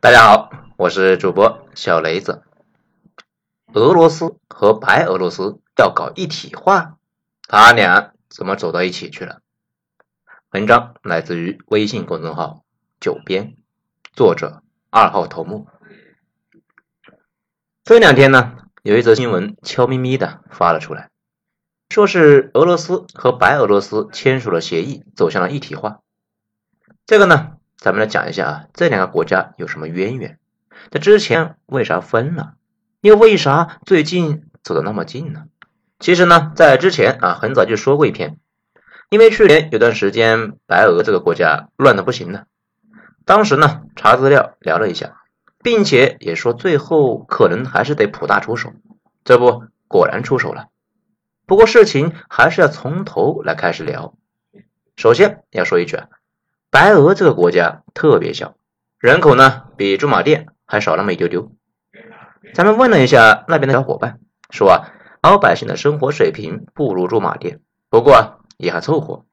大家好，我是主播小雷子。俄罗斯和白俄罗斯要搞一体化，他俩怎么走到一起去了？文章来自于微信公众号“九编”，作者二号头目。这两天呢，有一则新闻悄咪咪的发了出来，说是俄罗斯和白俄罗斯签署了协议，走向了一体化。这个呢？咱们来讲一下啊，这两个国家有什么渊源？在之前为啥分了？又为啥最近走的那么近呢？其实呢，在之前啊，很早就说过一篇，因为去年有段时间白俄这个国家乱的不行了，当时呢查资料聊了一下，并且也说最后可能还是得普大出手，这不果然出手了。不过事情还是要从头来开始聊。首先要说一句啊。白俄这个国家特别小，人口呢比驻马店还少那么一丢丢。咱们问了一下那边的小伙伴，说啊，老百姓的生活水平不如驻马店，不过也还凑合。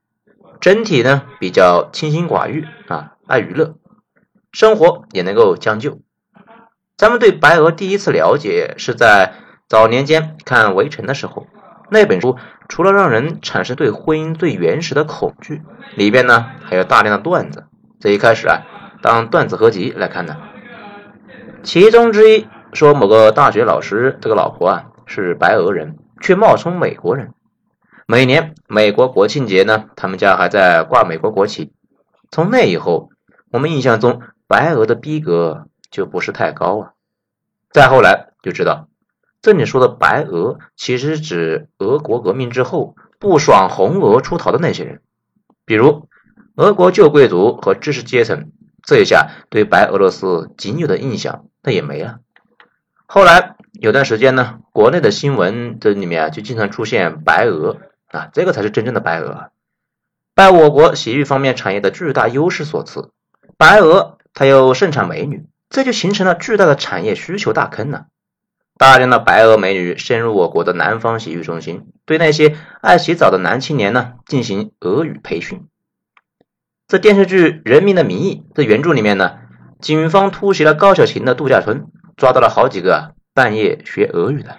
整体呢比较清心寡欲啊，爱娱乐，生活也能够将就。咱们对白俄第一次了解是在早年间看《围城》的时候。那本书除了让人产生对婚姻最原始的恐惧，里边呢还有大量的段子。这一开始啊，当段子合集来看的。其中之一说，某个大学老师这个老婆啊是白俄人，却冒充美国人。每年美国国庆节呢，他们家还在挂美国国旗。从那以后，我们印象中白俄的逼格就不是太高啊。再后来就知道。这里说的白俄，其实指俄国革命之后不爽红俄出逃的那些人，比如俄国旧贵族和知识阶层。这一下对白俄罗斯仅有的印象那也没了。后来有段时间呢，国内的新闻这里面就经常出现白俄啊，这个才是真正的白俄，拜我国洗浴方面产业的巨大优势所赐。白俄它又盛产美女，这就形成了巨大的产业需求大坑呢。大量的白俄美女深入我国的南方洗浴中心，对那些爱洗澡的男青年呢进行俄语培训。在电视剧《人民的名义》的原著里面呢，警方突袭了高小琴的度假村，抓到了好几个半夜学俄语的。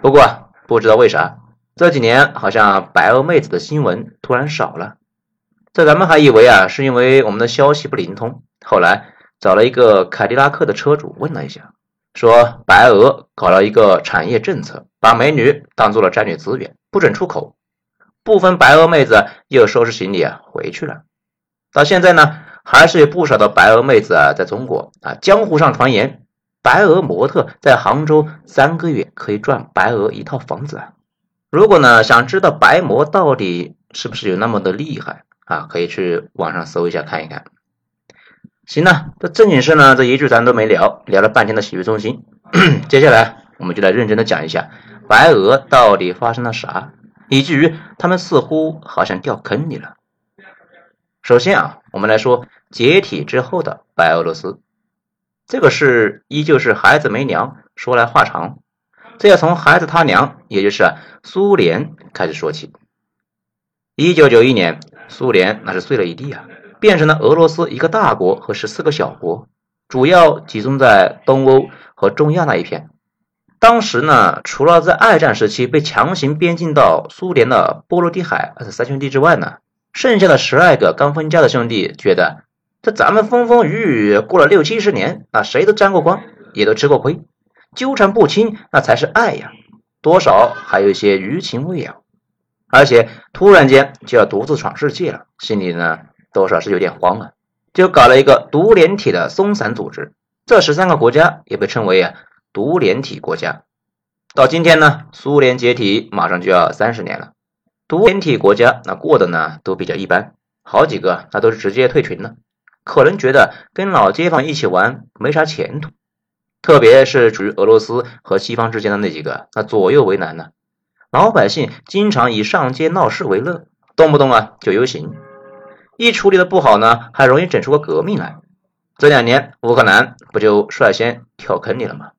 不过不知道为啥，这几年好像白俄妹子的新闻突然少了。这咱们还以为啊是因为我们的消息不灵通，后来找了一个凯迪拉克的车主问了一下。说白俄搞了一个产业政策，把美女当做了战略资源，不准出口。部分白俄妹子又收拾行李啊回去了。到现在呢，还是有不少的白俄妹子啊在中国啊。江湖上传言，白俄模特在杭州三个月可以赚白俄一套房子啊。如果呢想知道白模到底是不是有那么的厉害啊，可以去网上搜一下看一看。行了，这正经事呢，这一句咱都没聊，聊了半天的洗浴中心。接下来我们就来认真的讲一下白俄到底发生了啥，以至于他们似乎好像掉坑里了。首先啊，我们来说解体之后的白俄罗斯，这个事依旧是孩子没娘，说来话长，这要从孩子他娘，也就是苏联开始说起。一九九一年，苏联那是碎了一地啊。变成了俄罗斯一个大国和十四个小国，主要集中在东欧和中亚那一片。当时呢，除了在二战时期被强行编进到苏联的波罗的海二十三兄弟之外呢，剩下的十二个刚分家的兄弟觉得，这咱们风风雨雨过了六七十年，那谁都沾过光，也都吃过亏，纠缠不清那才是爱呀，多少还有一些余情未了。而且突然间就要独自闯世界了，心里呢。多少是有点慌啊，就搞了一个独联体的松散组织。这十三个国家也被称为啊独联体国家。到今天呢，苏联解体马上就要三十年了，独联体国家那过得呢都比较一般，好几个那都是直接退群了，可能觉得跟老街坊一起玩没啥前途。特别是处于俄罗斯和西方之间的那几个，那左右为难呢。老百姓经常以上街闹事为乐，动不动啊就游行。一处理的不好呢，还容易整出个革命来。这两年乌克兰不就率先跳坑里了吗？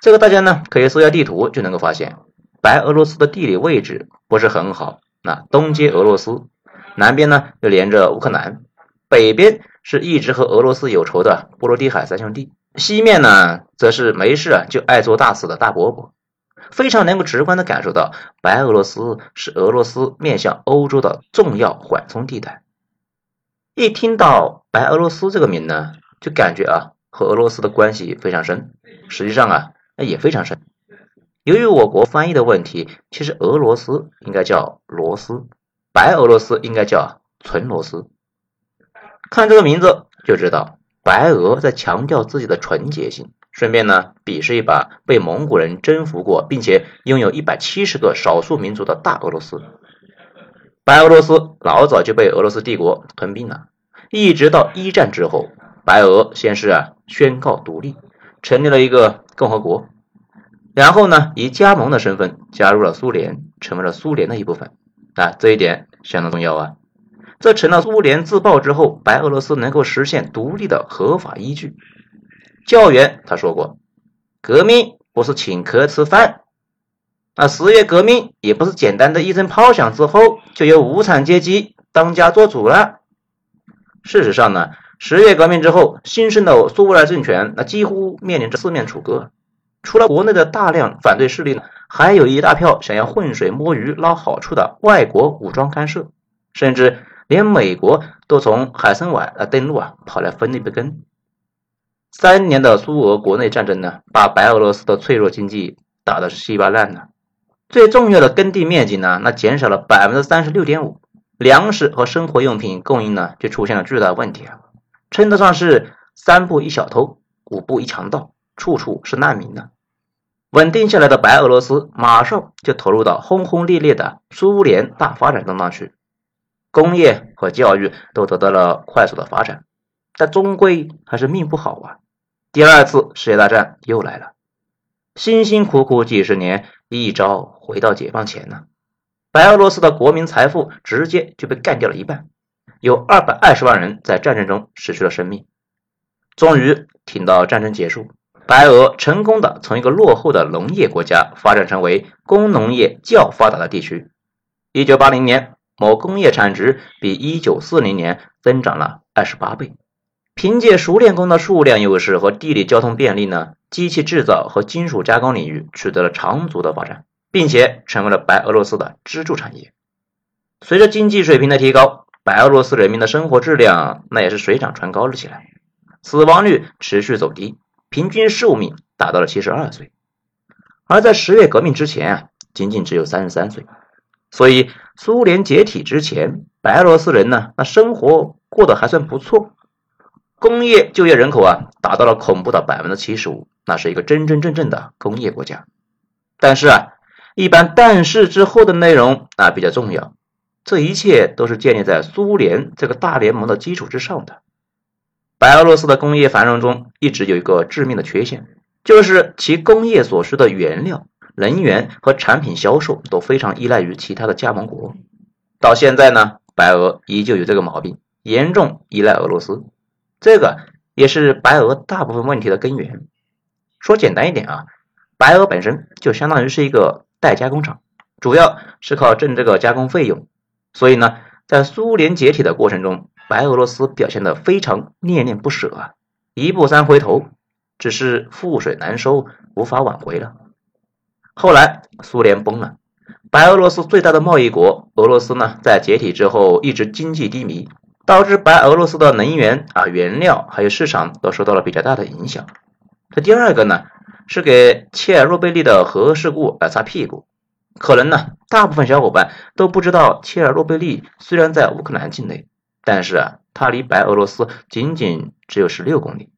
这个大家呢可以搜下地图就能够发现，白俄罗斯的地理位置不是很好。那东接俄罗斯，南边呢又连着乌克兰，北边是一直和俄罗斯有仇的波罗的海三兄弟，西面呢则是没事啊就爱做大事的大伯伯，非常能够直观的感受到白俄罗斯是俄罗斯面向欧洲的重要缓冲地带。一听到白俄罗斯这个名呢，就感觉啊和俄罗斯的关系非常深，实际上啊也非常深。由于我国翻译的问题，其实俄罗斯应该叫罗斯，白俄罗斯应该叫纯罗斯。看这个名字就知道，白俄在强调自己的纯洁性，顺便呢鄙视一把被蒙古人征服过，并且拥有一百七十个少数民族的大俄罗斯。白俄罗斯老早就被俄罗斯帝国吞并了，一直到一战之后，白俄先是啊宣告独立，成立了一个共和国。然后呢，以加盟的身份加入了苏联，成为了苏联的一部分。啊，这一点相当重要啊！这成了苏联自爆之后，白俄罗斯能够实现独立的合法依据。教员他说过：“革命不是请客吃饭，啊，十月革命也不是简单的一声炮响之后就由无产阶级当家做主了。”事实上呢，十月革命之后新生的苏维埃政权，那几乎面临着四面楚歌。除了国内的大量反对势力呢，还有一大票想要浑水摸鱼捞好处的外国武装干涉，甚至连美国都从海参崴啊登陆啊跑来分一杯羹。三年的苏俄国内战争呢，把白俄罗斯的脆弱经济打的是稀巴烂了。最重要的耕地面积呢，那减少了百分之三十六点五，粮食和生活用品供应呢就出现了巨大问题啊，称得上是三步一小偷，五步一强盗，处处是难民呢。稳定下来的白俄罗斯马上就投入到轰轰烈烈的苏联大发展当中去，工业和教育都得到了快速的发展，但终归还是命不好啊！第二次世界大战又来了，辛辛苦苦几十年，一朝回到解放前呢，白俄罗斯的国民财富直接就被干掉了一半，有二百二十万人在战争中失去了生命。终于挺到战争结束。白俄成功的从一个落后的农业国家发展成为工农业较发达的地区。一九八零年，某工业产值比一九四零年增长了二十八倍。凭借熟练工的数量优势和地理交通便利呢，机器制造和金属加工领域取得了长足的发展，并且成为了白俄罗斯的支柱产业。随着经济水平的提高，白俄罗斯人民的生活质量那也是水涨船高了起来，死亡率持续走低。平均寿命达到了七十二岁，而在十月革命之前啊，仅仅只有三十三岁。所以苏联解体之前，白俄罗斯人呢，那生活过得还算不错，工业就业人口啊达到了恐怖的百分之七十五，那是一个真真正正的工业国家。但是啊，一般但是之后的内容啊比较重要，这一切都是建立在苏联这个大联盟的基础之上的。白俄罗斯的工业繁荣中一直有一个致命的缺陷，就是其工业所需的原料、能源和产品销售都非常依赖于其他的加盟国。到现在呢，白俄依旧有这个毛病，严重依赖俄罗斯，这个也是白俄大部分问题的根源。说简单一点啊，白俄本身就相当于是一个代加工厂，主要是靠挣这个加工费用，所以呢，在苏联解体的过程中。白俄罗斯表现得非常恋恋不舍啊，一步三回头，只是覆水难收，无法挽回了。后来苏联崩了，白俄罗斯最大的贸易国俄罗斯呢，在解体之后一直经济低迷，导致白俄罗斯的能源啊、原料还有市场都受到了比较大的影响。这第二个呢，是给切尔诺贝利的核事故来擦屁股。可能呢，大部分小伙伴都不知道，切尔诺贝利虽然在乌克兰境内。但是啊，它离白俄罗斯仅仅只有十六公里。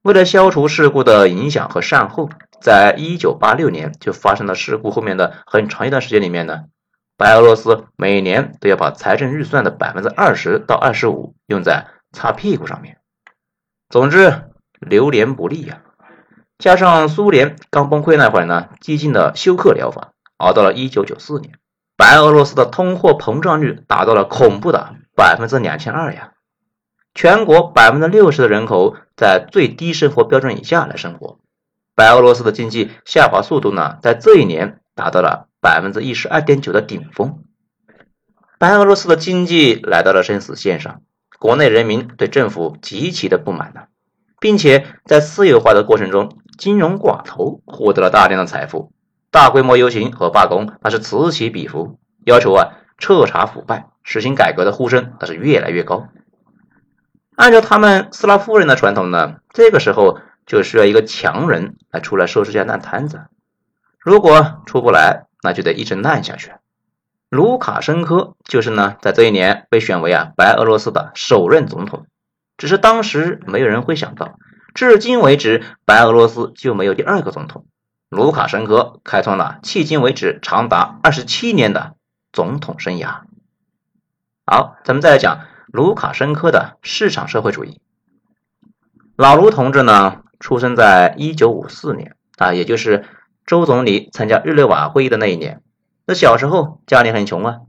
为了消除事故的影响和善后，在一九八六年就发生了事故。后面的很长一段时间里面呢，白俄罗斯每年都要把财政预算的百分之二十到二十五用在擦屁股上面。总之，流年不利呀。加上苏联刚崩溃那会儿呢，激进的休克疗法，熬到了一九九四年，白俄罗斯的通货膨胀率达到了恐怖的。百分之两千二呀！全国百分之六十的人口在最低生活标准以下来生活。白俄罗斯的经济下滑速度呢，在这一年达到了百分之一十二点九的顶峰。白俄罗斯的经济来到了生死线上，国内人民对政府极其的不满呢，并且在私有化的过程中，金融寡头获得了大量的财富，大规模游行和罢工那是此起彼伏，要求啊彻查腐败、实行改革的呼声那是越来越高。按照他们斯拉夫人的传统呢，这个时候就需要一个强人来出来收拾下烂摊子，如果出不来，那就得一直烂下去。卢卡申科就是呢，在这一年被选为啊白俄罗斯的首任总统。只是当时没有人会想到，至今为止白俄罗斯就没有第二个总统。卢卡申科开创了迄今为止长达二十七年的总统生涯。好，咱们再来讲卢卡申科的市场社会主义。老卢同志呢，出生在一九五四年啊，也就是周总理参加日内瓦会议的那一年。那小时候家里很穷啊，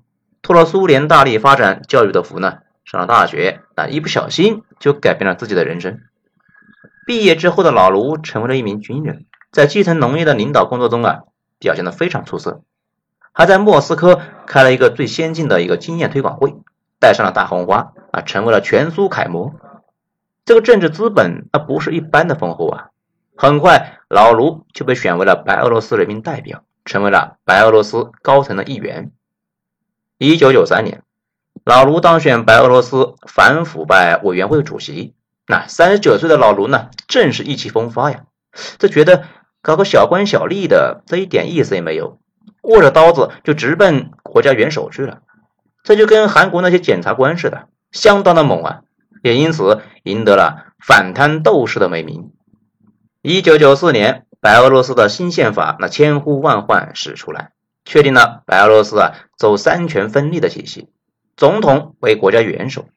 托了苏联大力发展教育的福呢，上了大学啊，一不小心就改变了自己的人生。毕业之后的老卢成为了一名军人，在基层农业的领导工作中啊，表现的非常出色，还在莫斯科开了一个最先进的一个经验推广会，戴上了大红花啊，成为了全苏楷模。这个政治资本那不是一般的丰厚啊，很快老卢就被选为了白俄罗斯人民代表。成为了白俄罗斯高层的一员。一九九三年，老卢当选白俄罗斯反腐败委员会主席。那三十九岁的老卢呢，正是意气风发呀。这觉得搞个小官小吏的，这一点意思也没有，握着刀子就直奔国家元首去了。这就跟韩国那些检察官似的，相当的猛啊！也因此赢得了反贪斗士的美名。一九九四年。白俄罗斯的新宪法那千呼万唤始出来，确定了白俄罗斯啊走三权分立的体系，总统为国家元首。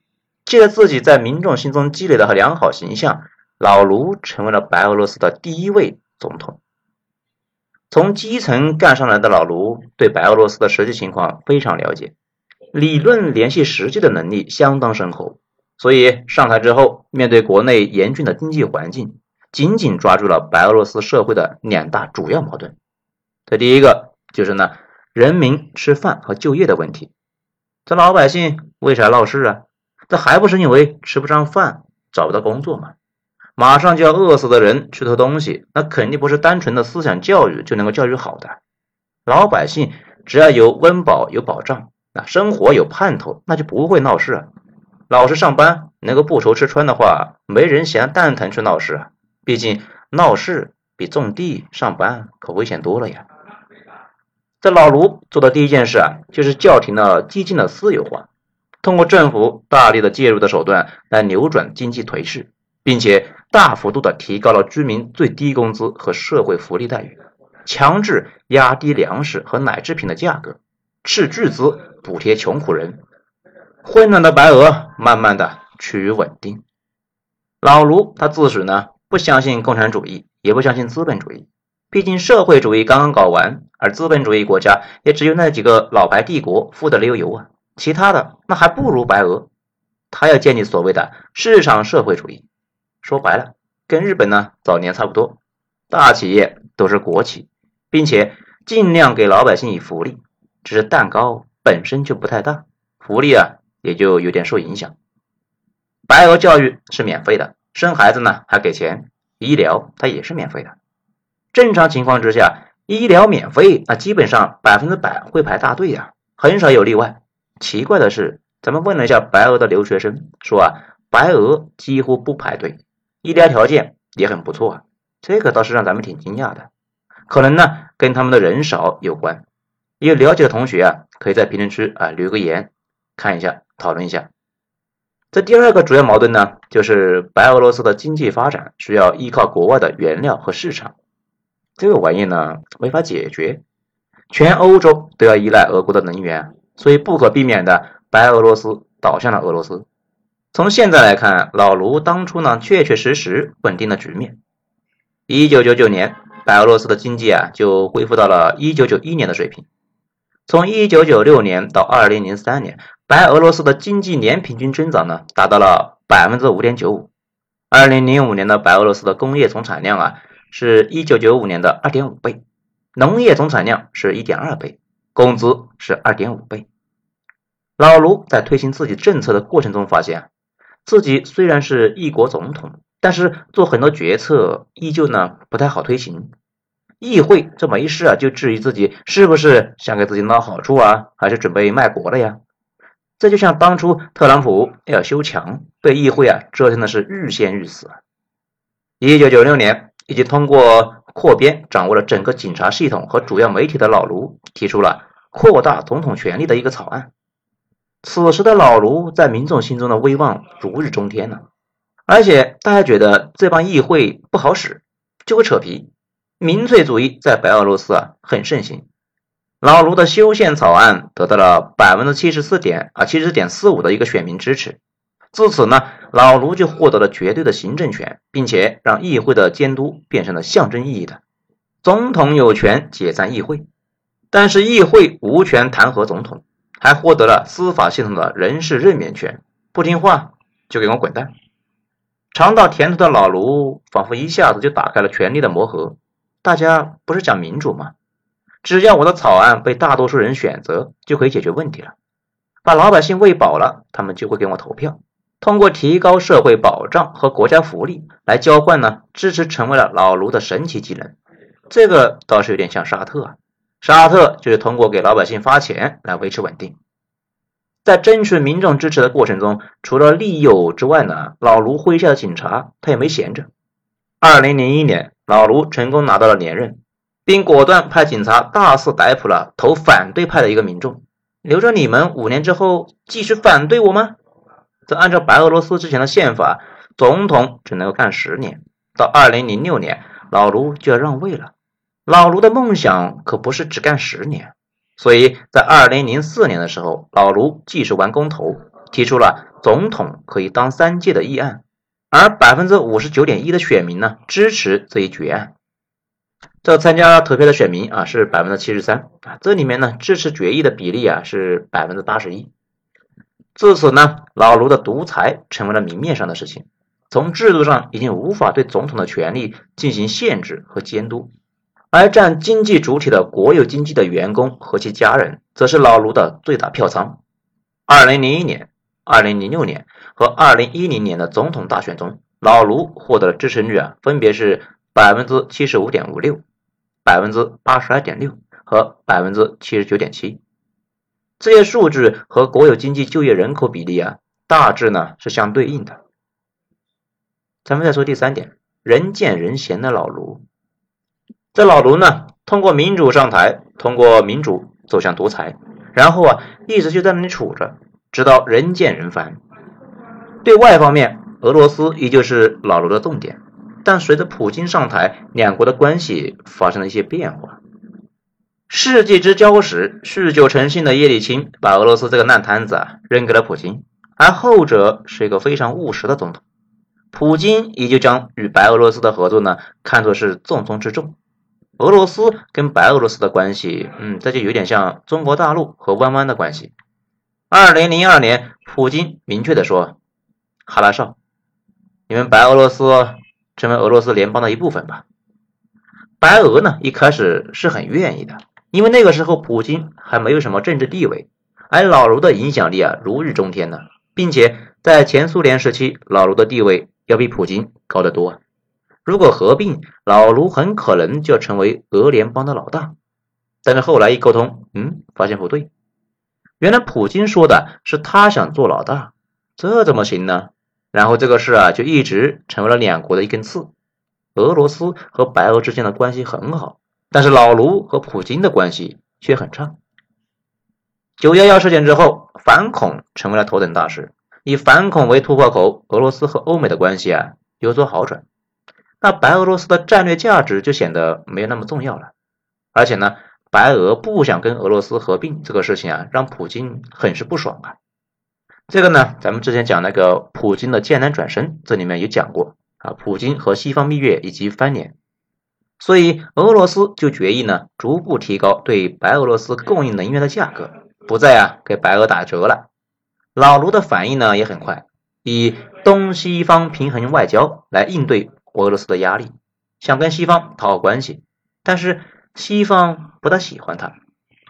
借着自己在民众心中积累的良好形象，老卢成为了白俄罗斯的第一位总统。从基层干上来的老卢，对白俄罗斯的实际情况非常了解，理论联系实际的能力相当深厚，所以上台之后，面对国内严峻的经济环境。紧紧抓住了白俄罗斯社会的两大主要矛盾，这第一个就是呢，人民吃饭和就业的问题。这老百姓为啥闹事啊？这还不是因为吃不上饭，找不到工作吗？马上就要饿死的人去偷东西，那肯定不是单纯的思想教育就能够教育好的。老百姓只要有温饱有保障，那生活有盼头，那就不会闹事啊。老实上班，能够不愁吃穿的话，没人闲蛋疼去闹事啊。毕竟闹事比种地上班可危险多了呀！这老卢做的第一件事啊，就是叫停了基金的私有化，通过政府大力的介入的手段来扭转经济颓势，并且大幅度的提高了居民最低工资和社会福利待遇，强制压低粮食和奶制品的价格，斥巨资补贴穷苦人，混乱的白俄慢慢的趋于稳定。老卢他自诩呢。不相信共产主义，也不相信资本主义。毕竟社会主义刚刚搞完，而资本主义国家也只有那几个老牌帝国富得流油啊，其他的那还不如白俄。他要建立所谓的市场社会主义，说白了，跟日本呢早年差不多，大企业都是国企，并且尽量给老百姓以福利，只是蛋糕本身就不太大，福利啊也就有点受影响。白俄教育是免费的。生孩子呢还给钱，医疗它也是免费的。正常情况之下，医疗免费，那基本上百分之百会排大队呀，很少有例外。奇怪的是，咱们问了一下白俄的留学生，说啊，白俄几乎不排队，医疗条件也很不错啊，这个倒是让咱们挺惊讶的。可能呢跟他们的人少有关。有了解的同学啊，可以在评论区啊留个言，看一下，讨论一下。这第二个主要矛盾呢，就是白俄罗斯的经济发展需要依靠国外的原料和市场，这个玩意呢没法解决，全欧洲都要依赖俄国的能源，所以不可避免的，白俄罗斯倒向了俄罗斯。从现在来看，老卢当初呢确确实实稳定了局面。一九九九年，白俄罗斯的经济啊就恢复到了一九九一年的水平，从一九九六年到二零零三年。白俄罗斯的经济年平均增长呢，达到了百分之五点九五。二零零五年的白俄罗斯的工业总产量啊，是一九九五年的二点五倍，农业总产量是一点二倍，工资是二点五倍。老卢在推行自己政策的过程中发现，自己虽然是一国总统，但是做很多决策依旧呢不太好推行。议会这没事啊，就质疑自己是不是想给自己捞好处啊，还是准备卖国了呀？这就像当初特朗普要修墙，被议会啊折腾的是欲仙欲死。一九九六年，已经通过扩编掌握了整个警察系统和主要媒体的老卢提出了扩大总统权力的一个草案。此时的老卢在民众心中的威望如日中天呢，而且大家觉得这帮议会不好使，就会扯皮。民粹主义在白俄罗斯啊很盛行，老卢的修宪草案得到了百分之七十四点啊七十点四五的一个选民支持，自此呢，老卢就获得了绝对的行政权，并且让议会的监督变成了象征意义的，总统有权解散议会，但是议会无权弹劾总统，还获得了司法系统的人事任免权，不听话就给我滚蛋。尝到甜头的老卢仿佛一下子就打开了权力的魔盒。大家不是讲民主吗？只要我的草案被大多数人选择，就可以解决问题了。把老百姓喂饱了，他们就会给我投票。通过提高社会保障和国家福利来交换呢，支持成为了老卢的神奇技能。这个倒是有点像沙特啊。沙特就是通过给老百姓发钱来维持稳定。在争取民众支持的过程中，除了利诱之外呢，老卢麾下的警察他也没闲着。二零零一年。老卢成功拿到了连任，并果断派警察大肆逮捕了投反对派的一个民众，留着你们五年之后继续反对我吗？这按照白俄罗斯之前的宪法，总统只能够干十年。到二零零六年，老卢就要让位了。老卢的梦想可不是只干十年，所以在二零零四年的时候，老卢继续完公投，提出了总统可以当三届的议案。而百分之五十九点一的选民呢支持这一决案，这参加投票的选民啊是百分之七十三啊，这里面呢支持决议的比例啊是百分之八十一。自此呢，老卢的独裁成为了明面上的事情，从制度上已经无法对总统的权力进行限制和监督，而占经济主体的国有经济的员工和其家人，则是老卢的最大票仓。二零零一年。二零零六年和二零一零年的总统大选中，老卢获得的支持率啊，分别是百分之七十五点五六、百分之八十二点六和百分之七十九点七。这些数据和国有经济就业人口比例啊，大致呢是相对应的。咱们再说第三点，人见人嫌的老卢。这老卢呢，通过民主上台，通过民主走向独裁，然后啊，一直就在那里杵着。直到人见人烦。对外方面，俄罗斯依旧是老卢的重点，但随着普京上台，两国的关系发生了一些变化。世纪之交时，酗酒成性的叶利钦把俄罗斯这个烂摊子啊扔给了普京，而后者是一个非常务实的总统。普京也就将与白俄罗斯的合作呢看作是重中之重。俄罗斯跟白俄罗斯的关系，嗯，这就有点像中国大陆和弯弯的关系。二零零二年，普京明确的说：“哈拉少，你们白俄罗斯成为俄罗斯联邦的一部分吧。”白俄呢一开始是很愿意的，因为那个时候普京还没有什么政治地位，而老卢的影响力啊如日中天呢，并且在前苏联时期，老卢的地位要比普京高得多。如果合并，老卢很可能就要成为俄联邦的老大。但是后来一沟通，嗯，发现不对。原来普京说的是他想做老大，这怎么行呢？然后这个事啊就一直成为了两国的一根刺。俄罗斯和白俄之间的关系很好，但是老卢和普京的关系却很差。九幺幺事件之后，反恐成为了头等大事，以反恐为突破口，俄罗斯和欧美的关系啊有所好转。那白俄罗斯的战略价值就显得没有那么重要了，而且呢。白俄不想跟俄罗斯合并这个事情啊，让普京很是不爽啊。这个呢，咱们之前讲那个普京的艰难转身，这里面有讲过啊。普京和西方蜜月以及翻脸，所以俄罗斯就决议呢，逐步提高对白俄罗斯供应能源的价格，不再啊给白俄打折了。老卢的反应呢也很快，以东西方平衡外交来应对俄罗斯的压力，想跟西方讨好关系，但是。西方不大喜欢他，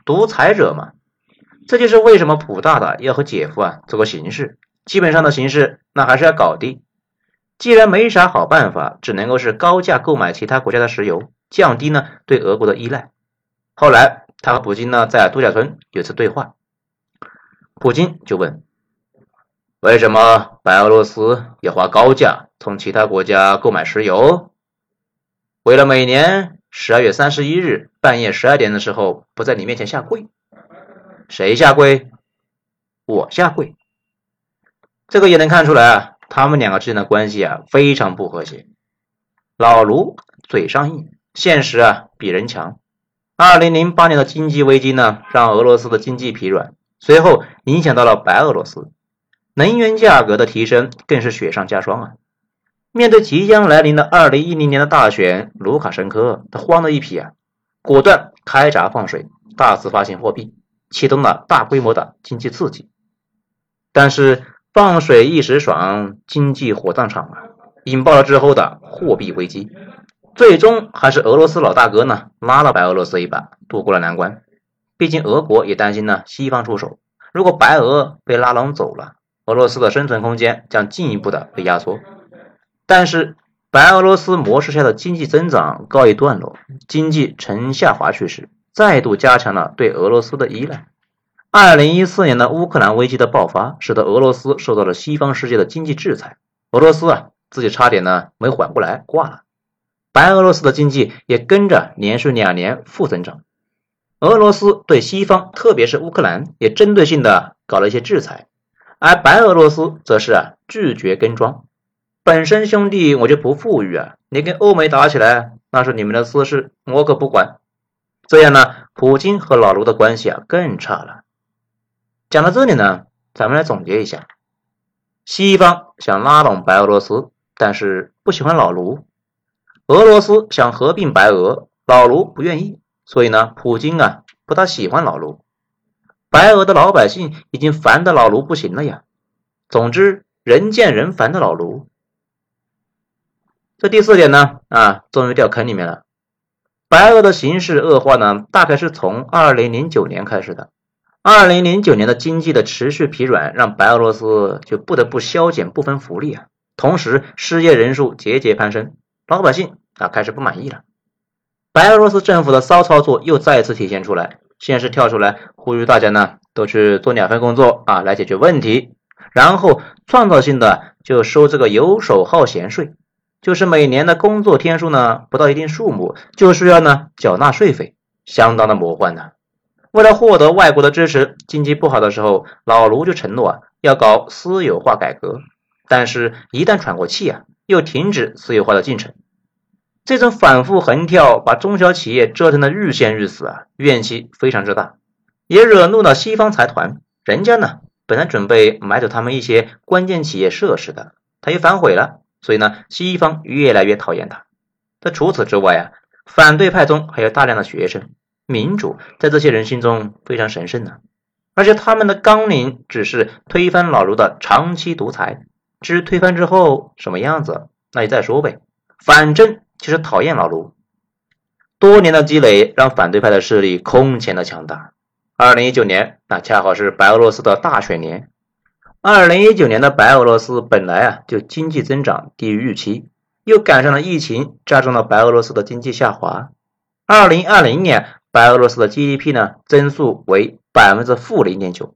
独裁者嘛，这就是为什么普大大要和姐夫啊做个形式，基本上的形式那还是要搞定。既然没啥好办法，只能够是高价购买其他国家的石油，降低呢对俄国的依赖。后来他和普京呢在度假村有次对话，普京就问：为什么白俄罗斯要花高价从其他国家购买石油？为了每年十二月三十一日半夜十二点的时候不在你面前下跪。谁下跪？我下跪。这个也能看出来啊，他们两个之间的关系啊非常不和谐。老卢嘴上硬，现实啊比人强。二零零八年的经济危机呢，让俄罗斯的经济疲软，随后影响到了白俄罗斯，能源价格的提升更是雪上加霜啊。面对即将来临的二零一零年的大选，卢卡申科他慌的一批啊，果断开闸放水，大肆发行货币。启动了大规模的经济刺激，但是放水一时爽，经济火葬场啊，引爆了之后的货币危机，最终还是俄罗斯老大哥呢拉了白俄罗斯一把，渡过了难关。毕竟俄国也担心呢西方出手，如果白俄被拉拢走了，俄罗斯的生存空间将进一步的被压缩。但是白俄罗斯模式下的经济增长告一段落，经济呈下滑趋势。再度加强了对俄罗斯的依赖。二零一四年的乌克兰危机的爆发，使得俄罗斯受到了西方世界的经济制裁。俄罗斯啊，自己差点呢没缓过来，挂了。白俄罗斯的经济也跟着连续两年负增长。俄罗斯对西方，特别是乌克兰，也针对性的搞了一些制裁，而白俄罗斯则是啊拒绝跟庄。本身兄弟我就不富裕啊，你跟欧美打起来那是你们的私事，我可不管。这样呢，普京和老卢的关系啊更差了。讲到这里呢，咱们来总结一下：西方想拉拢白俄罗斯，但是不喜欢老卢；俄罗斯想合并白俄，老卢不愿意，所以呢，普京啊不大喜欢老卢。白俄的老百姓已经烦的老卢不行了呀。总之，人见人烦的老卢。这第四点呢，啊，终于掉坑里面了。白俄的形势恶化呢，大概是从二零零九年开始的。二零零九年的经济的持续疲软，让白俄罗斯就不得不削减部分福利啊，同时失业人数节节攀升，老百姓啊开始不满意了。白俄罗斯政府的骚操作又再次体现出来，先是跳出来呼吁大家呢都去做两份工作啊来解决问题，然后创造性的就收这个游手好闲税。就是每年的工作天数呢不到一定数目，就需要呢缴纳税费，相当的魔幻呢。为了获得外国的支持，经济不好的时候，老卢就承诺啊要搞私有化改革，但是，一旦喘过气啊，又停止私有化的进程。这种反复横跳，把中小企业折腾的日陷日死啊，怨气非常之大，也惹怒了西方财团。人家呢本来准备买走他们一些关键企业设施的，他又反悔了。所以呢，西方越来越讨厌他。那除此之外啊，反对派中还有大量的学生，民主在这些人心中非常神圣呢。而且他们的纲领只是推翻老卢的长期独裁，至于推翻之后什么样子，那就再说呗。反正就是讨厌老卢。多年的积累让反对派的势力空前的强大。二零一九年，那恰好是白俄罗斯的大选年。二零一九年的白俄罗斯本来啊就经济增长低于预期，又赶上了疫情，加重了白俄罗斯的经济下滑。二零二零年，白俄罗斯的 GDP 呢增速为百分之负零点九，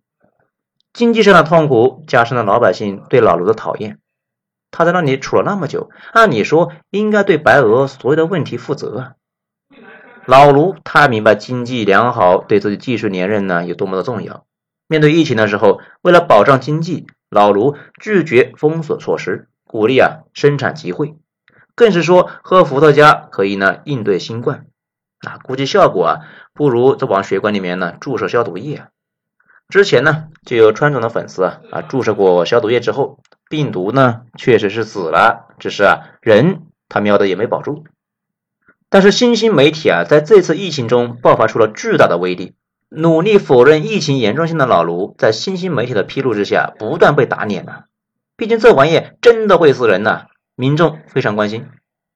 经济上的痛苦加深了老百姓对老卢的讨厌。他在那里处了那么久，按理说应该对白俄所有的问题负责啊。老卢他明白经济良好对自己继续连任呢有多么的重要。面对疫情的时候，为了保障经济，老卢拒绝封锁措施，鼓励啊生产集会，更是说喝伏特加可以呢应对新冠。啊，估计效果啊不如这往血管里面呢注射消毒液。之前呢就有川总的粉丝啊啊注射过消毒液之后，病毒呢确实是死了，只是啊人他喵的也没保住。但是新兴媒体啊在这次疫情中爆发出了巨大的威力。努力否认疫情严重性的老卢，在新兴媒体的披露之下，不断被打脸了。毕竟这玩意真的会死人呐！民众非常关心，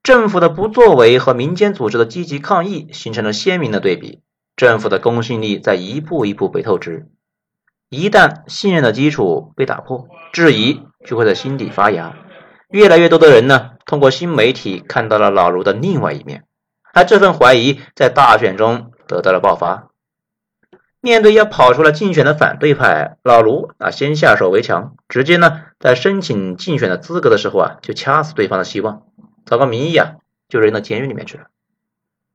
政府的不作为和民间组织的积极抗议形成了鲜明的对比，政府的公信力在一步一步被透支。一旦信任的基础被打破，质疑就会在心底发芽。越来越多的人呢，通过新媒体看到了老卢的另外一面，而这份怀疑在大选中得到了爆发。面对要跑出来竞选的反对派，老卢啊，先下手为强，直接呢在申请竞选的资格的时候啊，就掐死对方的希望，找个名义啊，就扔到监狱里面去了。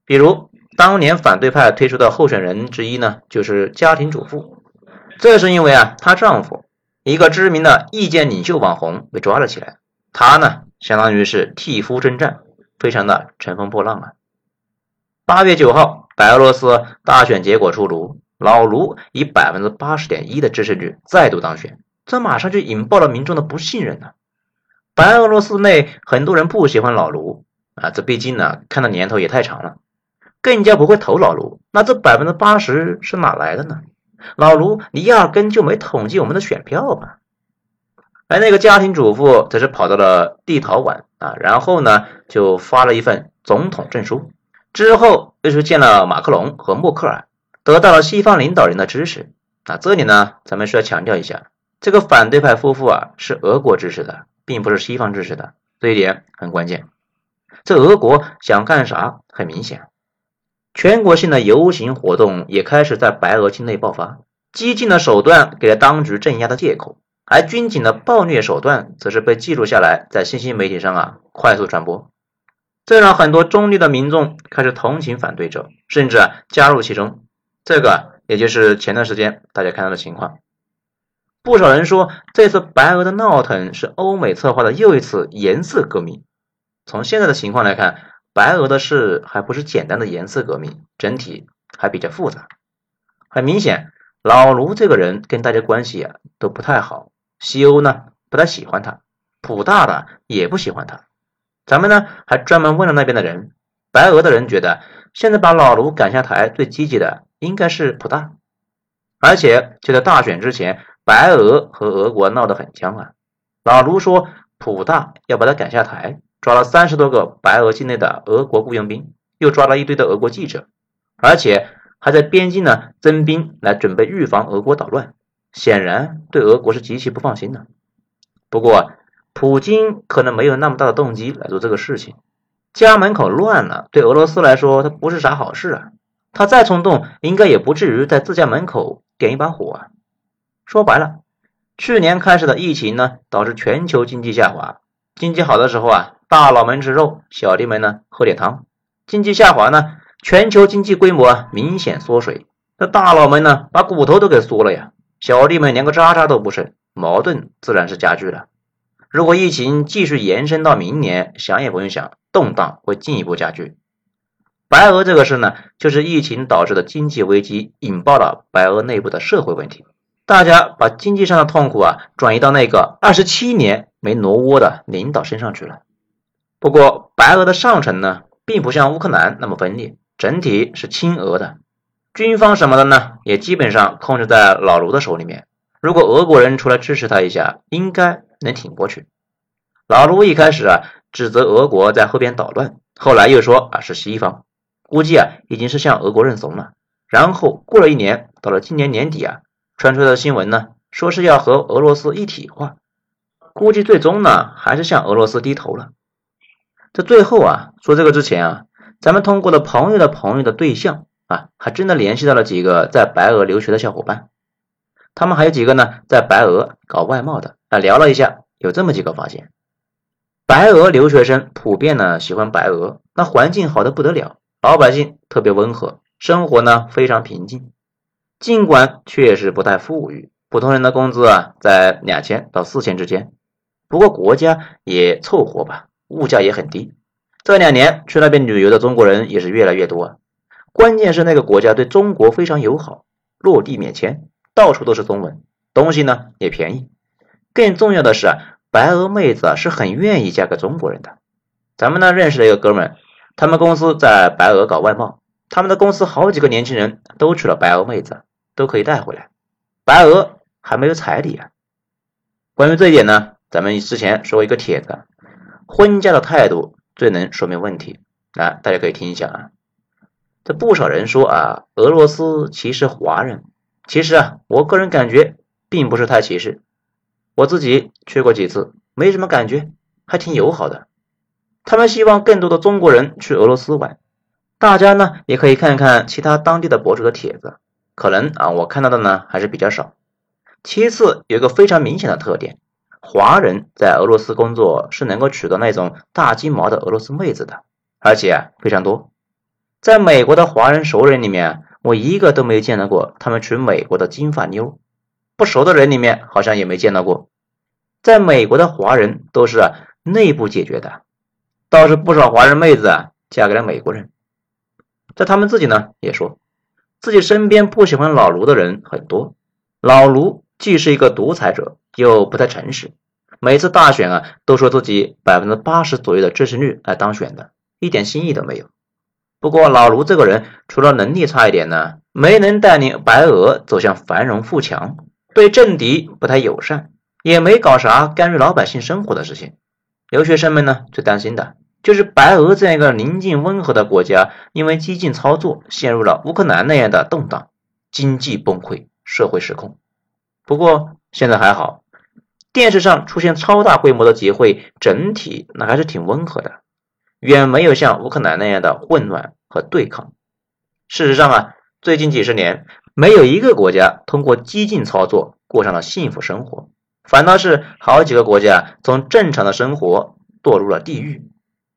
比如当年反对派推出的候选人之一呢，就是家庭主妇，这是因为啊，她丈夫一个知名的意见领袖网红被抓了起来。她呢，相当于是替夫征战，非常的乘风破浪啊。八月九号，白俄罗斯大选结果出炉，老卢以百分之八十点一的支持率再度当选，这马上就引爆了民众的不信任呢。白俄罗斯内很多人不喜欢老卢啊，这毕竟呢，看的年头也太长了，更加不会投老卢。那这百分之八十是哪来的呢？老卢，你压根就没统计我们的选票吧？而那个家庭主妇则是跑到了立陶宛啊，然后呢就发了一份总统证书，之后又是见了马克龙和默克尔，得到了西方领导人的支持啊。这里呢，咱们需要强调一下，这个反对派夫妇啊是俄国支持的，并不是西方支持的，这一点很关键。这俄国想干啥？很明显，全国性的游行活动也开始在白俄境内爆发，激进的手段给了当局镇压的借口。而军警的暴虐手段则是被记录下来，在新兴媒体上啊快速传播，这让很多中立的民众开始同情反对者，甚至啊加入其中。这个也就是前段时间大家看到的情况。不少人说，这次白俄的闹腾是欧美策划的又一次颜色革命。从现在的情况来看，白俄的事还不是简单的颜色革命，整体还比较复杂。很明显，老卢这个人跟大家关系啊都不太好。西欧呢不太喜欢他，普大的也不喜欢他。咱们呢还专门问了那边的人，白俄的人觉得现在把老卢赶下台最积极的应该是普大，而且就在大选之前，白俄和俄国闹得很僵啊。老卢说普大要把他赶下台，抓了三十多个白俄境内的俄国雇佣兵，又抓了一堆的俄国记者，而且还在边境呢增兵来准备预防俄国捣乱。显然对俄国是极其不放心的。不过，普京可能没有那么大的动机来做这个事情。家门口乱了，对俄罗斯来说，它不是啥好事啊。他再冲动，应该也不至于在自家门口点一把火啊。说白了，去年开始的疫情呢，导致全球经济下滑。经济好的时候啊，大佬们吃肉，小弟们呢喝点汤。经济下滑呢，全球经济规模明显缩水，那大佬们呢，把骨头都给缩了呀。小弟们连个渣渣都不剩，矛盾自然是加剧了。如果疫情继续延伸到明年，想也不用想，动荡会进一步加剧。白俄这个事呢，就是疫情导致的经济危机引爆了白俄内部的社会问题，大家把经济上的痛苦啊转移到那个二十七年没挪窝的领导身上去了。不过，白俄的上层呢，并不像乌克兰那么分裂，整体是亲俄的。军方什么的呢，也基本上控制在老卢的手里面。如果俄国人出来支持他一下，应该能挺过去。老卢一开始啊，指责俄国在后边捣乱，后来又说啊是西方，估计啊已经是向俄国认怂了。然后过了一年，到了今年年底啊，传出来的新闻呢，说是要和俄罗斯一体化，估计最终呢还是向俄罗斯低头了。在最后啊，说这个之前啊，咱们通过了朋友的朋友的对象。啊，还真的联系到了几个在白俄留学的小伙伴，他们还有几个呢，在白俄搞外贸的啊，聊了一下，有这么几个发现：白俄留学生普遍呢喜欢白俄，那环境好的不得了，老百姓特别温和，生活呢非常平静。尽管确实不太富裕，普通人的工资啊在两千到四千之间，不过国家也凑合吧，物价也很低。这两年去那边旅游的中国人也是越来越多啊。关键是那个国家对中国非常友好，落地免签，到处都是中文，东西呢也便宜。更重要的是啊，白俄妹子啊是很愿意嫁给中国人的。咱们呢认识了一个哥们，他们公司在白俄搞外贸，他们的公司好几个年轻人都娶了白俄妹子，都可以带回来。白俄还没有彩礼啊。关于这一点呢，咱们之前说过一个帖子，婚嫁的态度最能说明问题。来，大家可以听一下啊。这不少人说啊，俄罗斯歧视华人。其实啊，我个人感觉并不是太歧视。我自己去过几次，没什么感觉，还挺友好的。他们希望更多的中国人去俄罗斯玩。大家呢也可以看看其他当地的博主的帖子，可能啊我看到的呢还是比较少。其次，有一个非常明显的特点，华人在俄罗斯工作是能够娶到那种大金毛的俄罗斯妹子的，而且非常多。在美国的华人熟人里面，我一个都没有见到过他们娶美国的金发妞，不熟的人里面好像也没见到过。在美国的华人都是内部解决的，倒是不少华人妹子啊嫁给了美国人。在他们自己呢也说，自己身边不喜欢老卢的人很多，老卢。既是一个独裁者，又不太诚实。每次大选啊，都说自己百分之八十左右的支持率来当选的，一点新意都没有。不过老卢这个人，除了能力差一点呢，没能带领白俄走向繁荣富强，对政敌不太友善，也没搞啥干预老百姓生活的事情。留学生们呢，最担心的就是白俄这样一个宁静温和的国家，因为激进操作陷入了乌克兰那样的动荡，经济崩溃，社会失控。不过现在还好，电视上出现超大规模的集会，整体那还是挺温和的，远没有像乌克兰那样的混乱和对抗。事实上啊，最近几十年，没有一个国家通过激进操作过上了幸福生活，反倒是好几个国家从正常的生活堕入了地狱，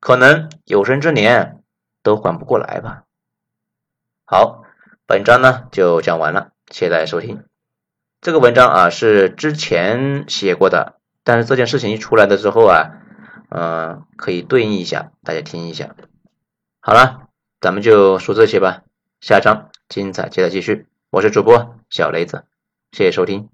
可能有生之年都缓不过来吧。好，本章呢就讲完了，谢谢大家收听。这个文章啊是之前写过的，但是这件事情一出来的之后啊，嗯，可以对应一下，大家听一下。好了，咱们就说这些吧，下章精彩接着继续。我是主播小雷子，谢谢收听。